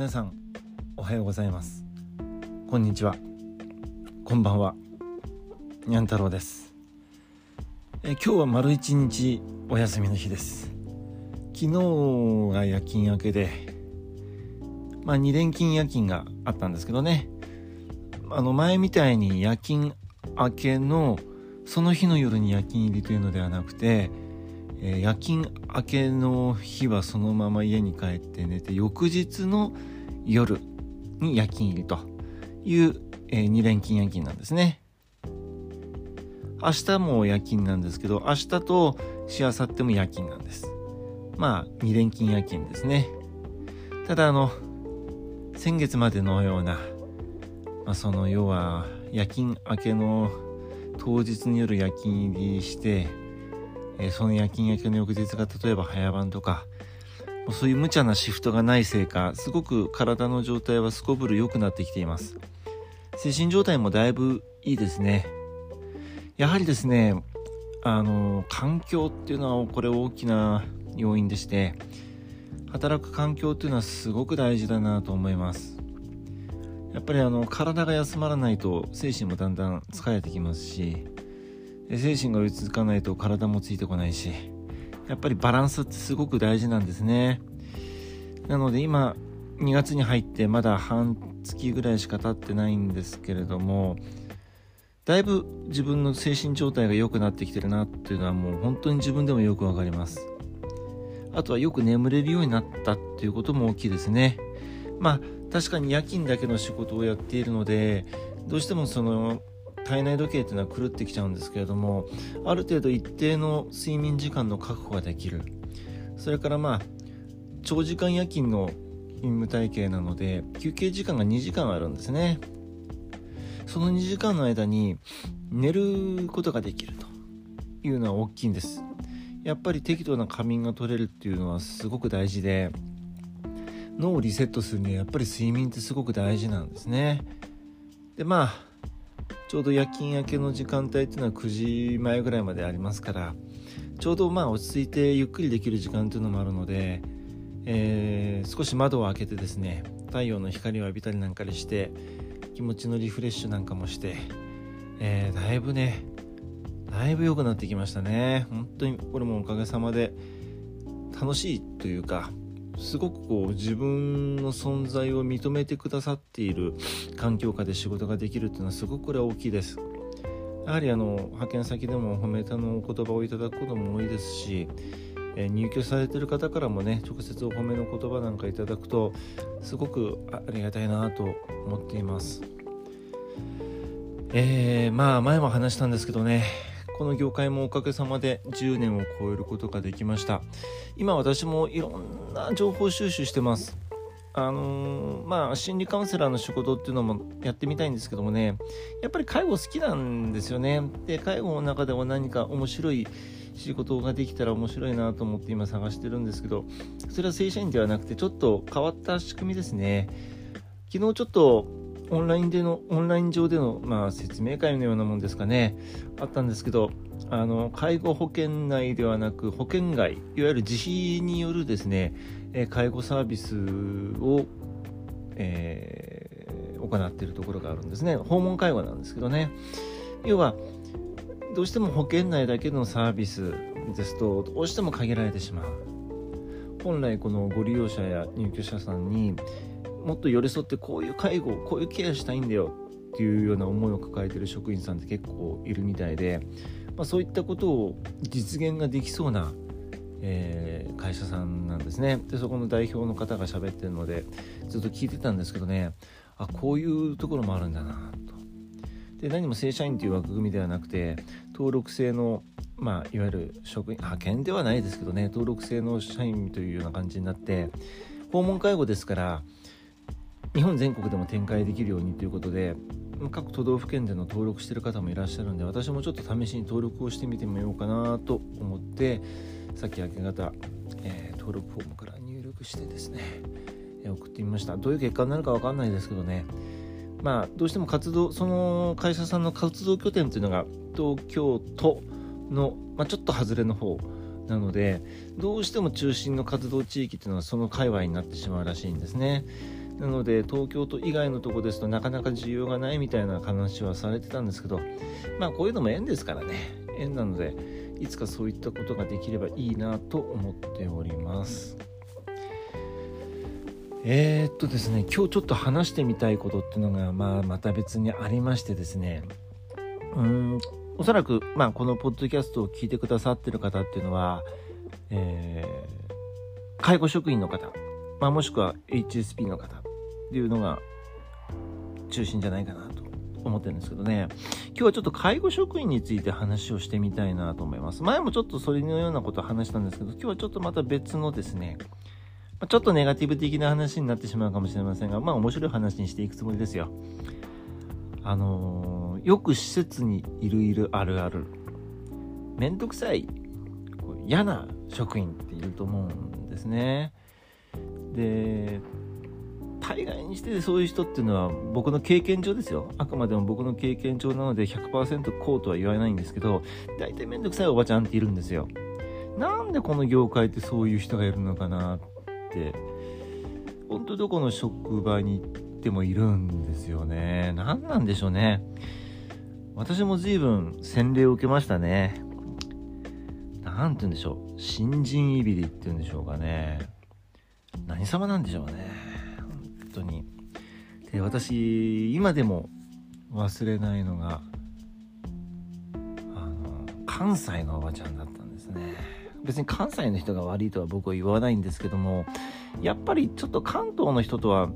皆さんおはようございます。こんにちは。こんばんは。にゃん太郎です。え今日は丸一日お休みの日です。昨日が夜勤明けでまあ2連勤夜勤があったんですけどね。あの前みたいに夜勤明けのその日の夜に夜勤入りというのではなくてえー、夜勤明けの日はそのまま家に帰って寝て翌日の夜に夜勤入りという、えー、2連勤夜勤なんですね。明日も夜勤なんですけど明日としあさっても夜勤なんです。まあ2連勤夜勤ですね。ただあの先月までのような、まあ、その要は夜勤明けの当日に夜夜勤入りしてえ、その夜勤明けの翌日が例えば早番とか、もうそういう無茶なシフトがないせいか、すごく体の状態はすこぶる良くなってきています。精神状態もだいぶいいですね。やはりですね、あの、環境っていうのはこれ大きな要因でして、働く環境っていうのはすごく大事だなと思います。やっぱりあの体が休まらないと精神もだんだん疲れてきますし精神が追いつかないと体もついてこないしやっぱりバランスってすごく大事なんですね。なので今2月に入ってまだ半月ぐらいしか経ってないんですけれどもだいぶ自分の精神状態が良くなってきてるなっていうのはもう本当に自分でもよくわかります。あとはよく眠れるようになったっていうことも大きいですね。まあ確かに夜勤だけの仕事をやっているのでどうしてもその体内時計っていうのは狂ってきちゃうんですけれどもある程度一定の睡眠時間の確保ができる。それからまあ長時間夜勤の勤務体系なので休憩時間が2時間あるんですね。その2時間の間に寝ることができるというのは大きいんです。やっぱり適度な仮眠が取れるっていうのはすごく大事で脳をリセットするにはやっぱり睡眠ってすごく大事なんですね。でまあちょうど夜勤明けの時間帯っていうのは9時前ぐらいまでありますからちょうどまあ落ち着いてゆっくりできる時間というのもあるので、えー、少し窓を開けてですね太陽の光を浴びたりなんかにして気持ちのリフレッシュなんかもして、えー、だいぶねだいぶ良くなってきましたね。本当にこれもおかげさまで楽しいというかすごくこう自分の存在を認めてくださっている環境下で仕事ができるっていうのはすごくこれは大きいです。やはりあの派遣先でも褒めたのお言葉をいただくことも多いですし、え入居されてる方からもね直接お褒めの言葉なんかいただくとすごくありがたいなと思っています。えー、まあ前も話したんですけどねこの業界もおかげさまで10年を超えることができました。今私もいろんな情報収集してます。あのー、まあ心理カウンセラーの仕事っていうのもやってみたいんですけどもね。やっぱり介護好きなんですよね。で介護の中でも何か面白い仕事ができたら面白いなと思って今探してるんですけどそれは正社員ではなくてちょっと変わった仕組みですね。昨日ちょっとオンラインでの、オンライン上での、まあ、説明会のようなもんですかね、あったんですけど、あの、介護保険内ではなく、保険外、いわゆる自費によるですね、え介護サービスを、えー、行っているところがあるんですね。訪問介護なんですけどね。要は、どうしても保険内だけのサービスですと、どうしても限られてしまう。本来このご利用者や入居者さんにもっと寄り添ってこういう介護こういうケアしたいんだよっていうような思いを抱えてる職員さんって結構いるみたいで、まあ、そういったことを実現ができそうな、えー、会社さんなんですね。でそこの代表の方が喋ってるのでずっと聞いてたんですけどねあこういうところもあるんだなと。で何も正社員という枠組みではなくて登録制のまあ、いわゆる職員派遣ではないですけどね登録制の社員というような感じになって訪問介護ですから日本全国でも展開できるようにということで各都道府県での登録してる方もいらっしゃるんで私もちょっと試しに登録をしてみてみようかなと思ってさっき明け方、えー、登録フォームから入力してですね、送ってみました。どういう結果になるか分かんないですけどね。まあどうしても活動その会社さんの活動拠点というのが東京都の、まあ、ちょっと外れの方なのでどうしても中心の活動地域っていうのはその界隈になってしまうらしいんですね。なので東京都以外のとこですとなかなか需要がないみたいな話はされてたんですけどまあこういうのも縁ですからね。縁なのでいつかそういったことができればいいなと思っております。えー、っとですね今日ちょっと話してみたいことっていうのが、まあ、また別にありましてですね。うんおそらく、まあ、このポッドキャストを聞いてくださってる方っていうのは、えー、介護職員の方、まあ、もしくは HSP の方っていうのが中心じゃないかなと思ってるんですけどね。今日はちょっと介護職員について話をしてみたいなと思います。前もちょっとそれのようなことを話したんですけど今日はちょっとまた別のですねちょっとネガティブ的な話になってしまうかもしれませんがまあ面白い話にしていくつもりですよ。あのー、よく施設にいるいるあるあるめんどくさい嫌な職員っていると思うんですね。で大概にしてそういう人っていうのは僕の経験上ですよ。あくまでも僕の経験上なので100%こうとは言わないんですけど大体めんどくさいおばちゃんっているんですよ。なんでこの業界ってそういう人がいるのかなって。本当どこの職場に行ってもいるんですよね。何なんでしょうね。私も随分洗礼を受けましたね。何て言うんでしょう。新人いびりっていうんでしょうかね。何様なんでしょうね。当に。で私今でも忘れないのがあの関西のおばちゃんだったんですね。別に関西の人が悪いとは僕は言わないんですけどもやっぱりちょっと関東の人とは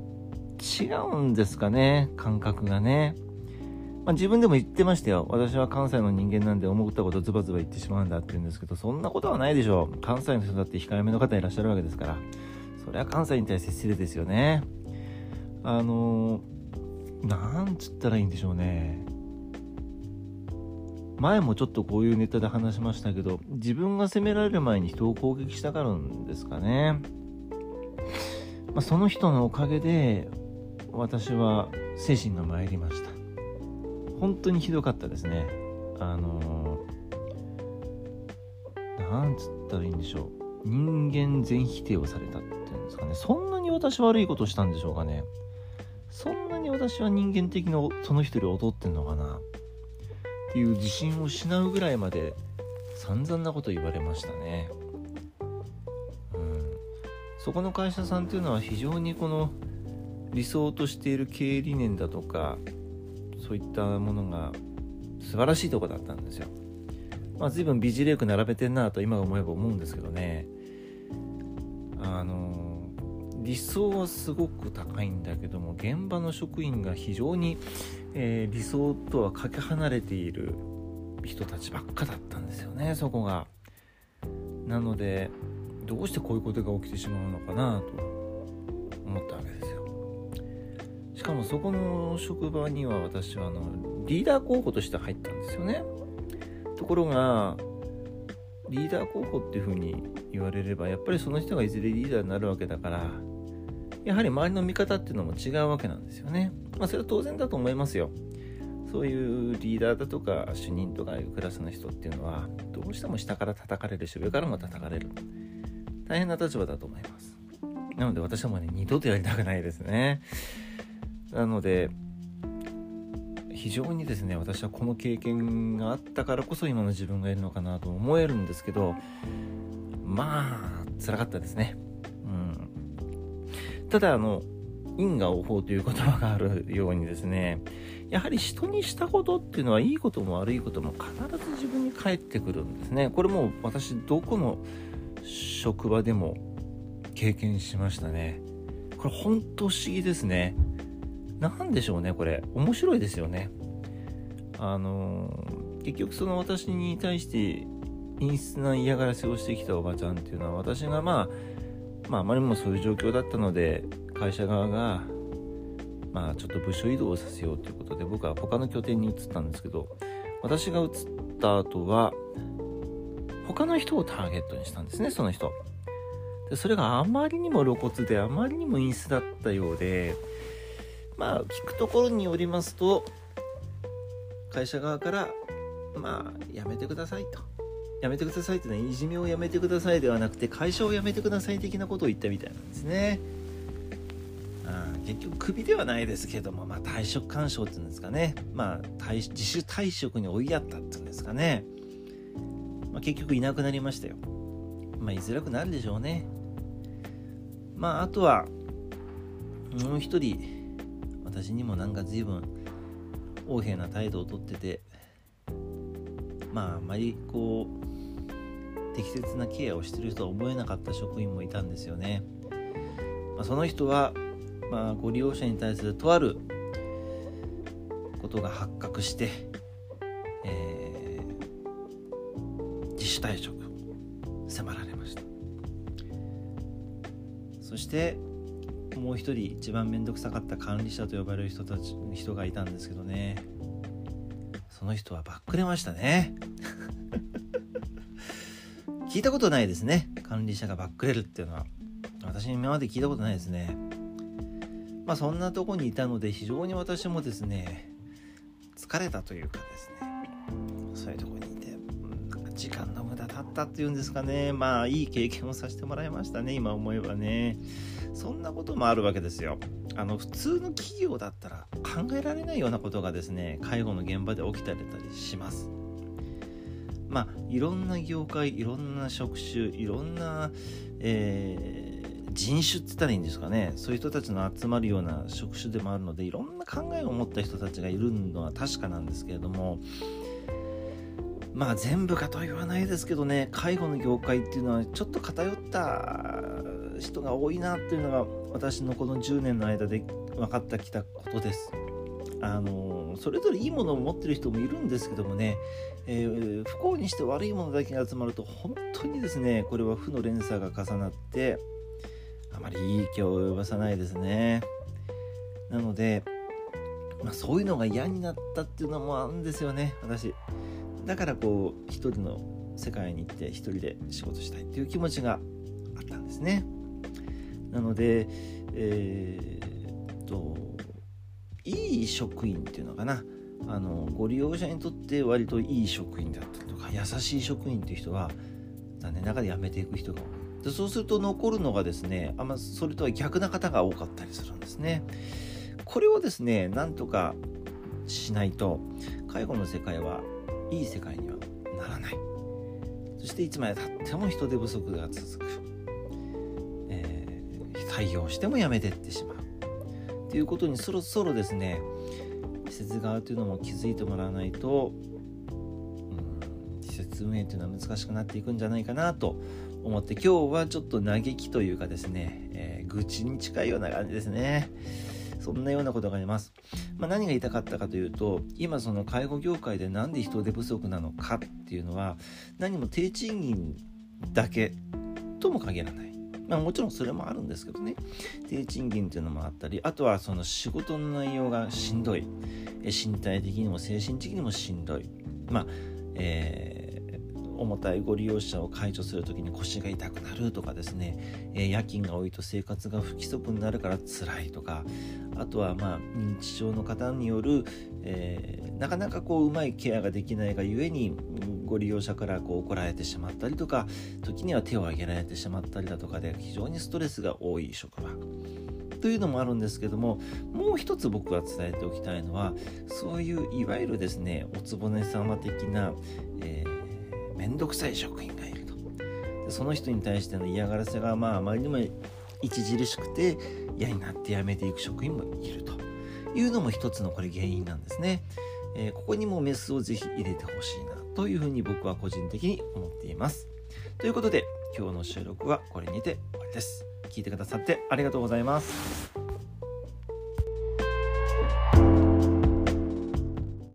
違うんですかね感覚がね、まあ、自分でも言ってましたよ。私は関西の人間なんで思ったことズバズバ言ってしまうんだって言うんですけどそんなことはないでしょう。関西の人だって控えめの方いらっしゃるわけですから。それは関西に対して失礼ですよね。あのなんつったらいいんでしょうね。前もちょっとこういうネタで話しましたけど自分が責められる前に人を攻撃したがるんですかね、まあ、その人のおかげで私は精神が参りました。本当にひどかったですね。あのなんつったらいいんでしょう。人間全否定をされたっていうんですかね。そんなに私悪いことしたんでしょうかね。そんなに私は人間的なその人より劣ってんのかな？っていう自信を失うぐらいまで散々なこと言われましたね。うん、そこの会社さんっていうのは非常にこの理想としている経営理念だとかそういったものが素晴らしいとこだったんですよ。まあ随分美辞麗句並べてんなと今思えば思うんですけどね。理想はすごく高いんだけども現場の職員が非常に、えー、理想とはかけ離れている人たちばっかだったんですよねそこが。なのでどうしてこういうことが起きてしまうのかなと思ったわけですよ。しかもそこの職場には私はあのリーダー候補として入ったんですよね。ところがリーダー候補っていうふうに言われればやっぱりその人がいずれリーダーになるわけだからやはり周りの見方っていうのも違うわけなんですよね。まあ、それは当然だと思いますよ。そういうリーダーだとか主任とかいうクラスの人っていうのはどうしても下から叩かれるし上からも叩かれる大変な立場だと思いますなので私はもうね二度とやりたくないですねなので非常にですね私はこの経験があったからこそ今の自分がいるのかなと思えるんですけどまあ辛かったですねただあの因果応報という言葉があるようにですねやはり人にしたことっていうのはいいことも悪いことも必ず自分に返ってくるんですね。これも私どこの職場でも経験しましたね。これ本当不思議ですね。何でしょうねこれ。面白いですよね。あの結局その私に対して陰湿な嫌がらせをしてきたおばちゃんっていうのは私がまあまあ、あまりにもそういう状況だったので会社側がまあちょっと部署移動をさせようということで僕は他の拠点に移ったんですけど私が移った後は他の人をターゲットにしたんですねその人。でそれがあまりにも露骨であまりにも陰湿だったようでまあ聞くところによりますと会社側からまあやめてくださいと。やめてくださいってのはいじめをやめてくださいではなくて会社を辞めてください的なことを言ったみたいなんですねあ結局クビではないですけども、まあ、退職干渉っていうんですかね、まあ、自主退職に追いやったっていうんですかね、まあ、結局いなくなりましたよ。まあ、居づらくなるでしょうね。まあ、あとは、もう一人、私にもなんか随分、横柄な態度をとってて、まあ、あまりこう、適切なケアをしてるとは思えなかった職員もいたんですよね。まあ、その人は、まあ、ご利用者に対するとあることが発覚して、えー、自主退職迫られました。そしてもう一人一番面倒くさかった管理者と呼ばれる人たち人がいたんですけどね。その人はバックれましたね。聞いたことないですね。管理者がバックれるっていうのは。私今まで聞いたことないですね。まあそんなとこにいたので非常に私もですね疲れたというかですね。そういうとこにいてなん時間の無駄だったっていうんですかね。まあいい経験をさせてもらいましたね今思えばね。そんなこともあるわけですよ。あの普通の企業だったら考えられないようなことがですね介護の現場で起きたりします。まあいろんな業界いろんな職種いろんな、えー人種って言ったらいいんですかねそういう人たちの集まるような職種でもあるのでいろんな考えを持った人たちがいるのは確かなんですけれどもまあ全部かとは言わないですけどね介護の業界っていうのはちょっと偏った人が多いなっていうのが私のこの10年の間で分かってきたことです。あのそれぞれいいものを持ってる人もいるんですけどもね、えー、不幸にして悪いものだけが集まると本当にですねこれは負の連鎖が重なってあまりいい影響を及ぼさないですね。なので、まあ、そういうのが嫌になったっていうのもあるんですよね私。だからこう一人の世界に行って一人で仕事したいっていう気持ちがあったんですね。なのでえー、っといい職員っていうのかな。あのご利用者にとって割といい職員だったりとか優しい職員っていう人は残念ながら辞めていく人が多い。でそうすると残るのがですねあんまそれとは逆な方が多かったりするんですね。これをですねなんとかしないと介護の世界はいい世界にはならない。そしていつまでたっても人手不足が続く、えー、採用しても辞めてってしまう。っていうことにそろそろですね施設側というのも気づいてもらわないと、うん、施設運営というのは難しくなっていくんじゃないかなと思って今日はちょっと嘆きというかですね、えー、愚痴に近いような感じですね。そんなようなことがあります。まあ、何が言いたかったかというと、今その介護業界で何で人手不足なのかっていうのは、何も低賃金だけとも限らない。まあ、もちろんそれもあるんですけどね。低賃金っていうのもあったりあとはその仕事の内容がしんどい。身体的にも精神的にもしんどい。まあえー重たいご利用者を解除する時に腰が痛くなるとかですね、え、夜勤が多いと生活が不規則になるから辛いとか。あとはまあ認知症の方による、えー、なかなかこううまいケアができないがゆえにご利用者からこう怒られてしまったりとか時には手を挙げられてしまったりだとかで非常にストレスが多い職場というのもあるんですけどももう一つ僕が伝えておきたいのはそういういわゆるですねおつぼね様的な、えー面倒くさい職員がいると。でその人に対しての嫌がらせがまああまりにも著しくて嫌になって辞めていく職員もいると。いうのも一つのこれ原因なんですね、えー、ここにもメスをぜひ入れてほしいなというふうに僕は個人的に思っています。ということで今日の収録はこれにて終わりです。聞いてくださってありがとうございます。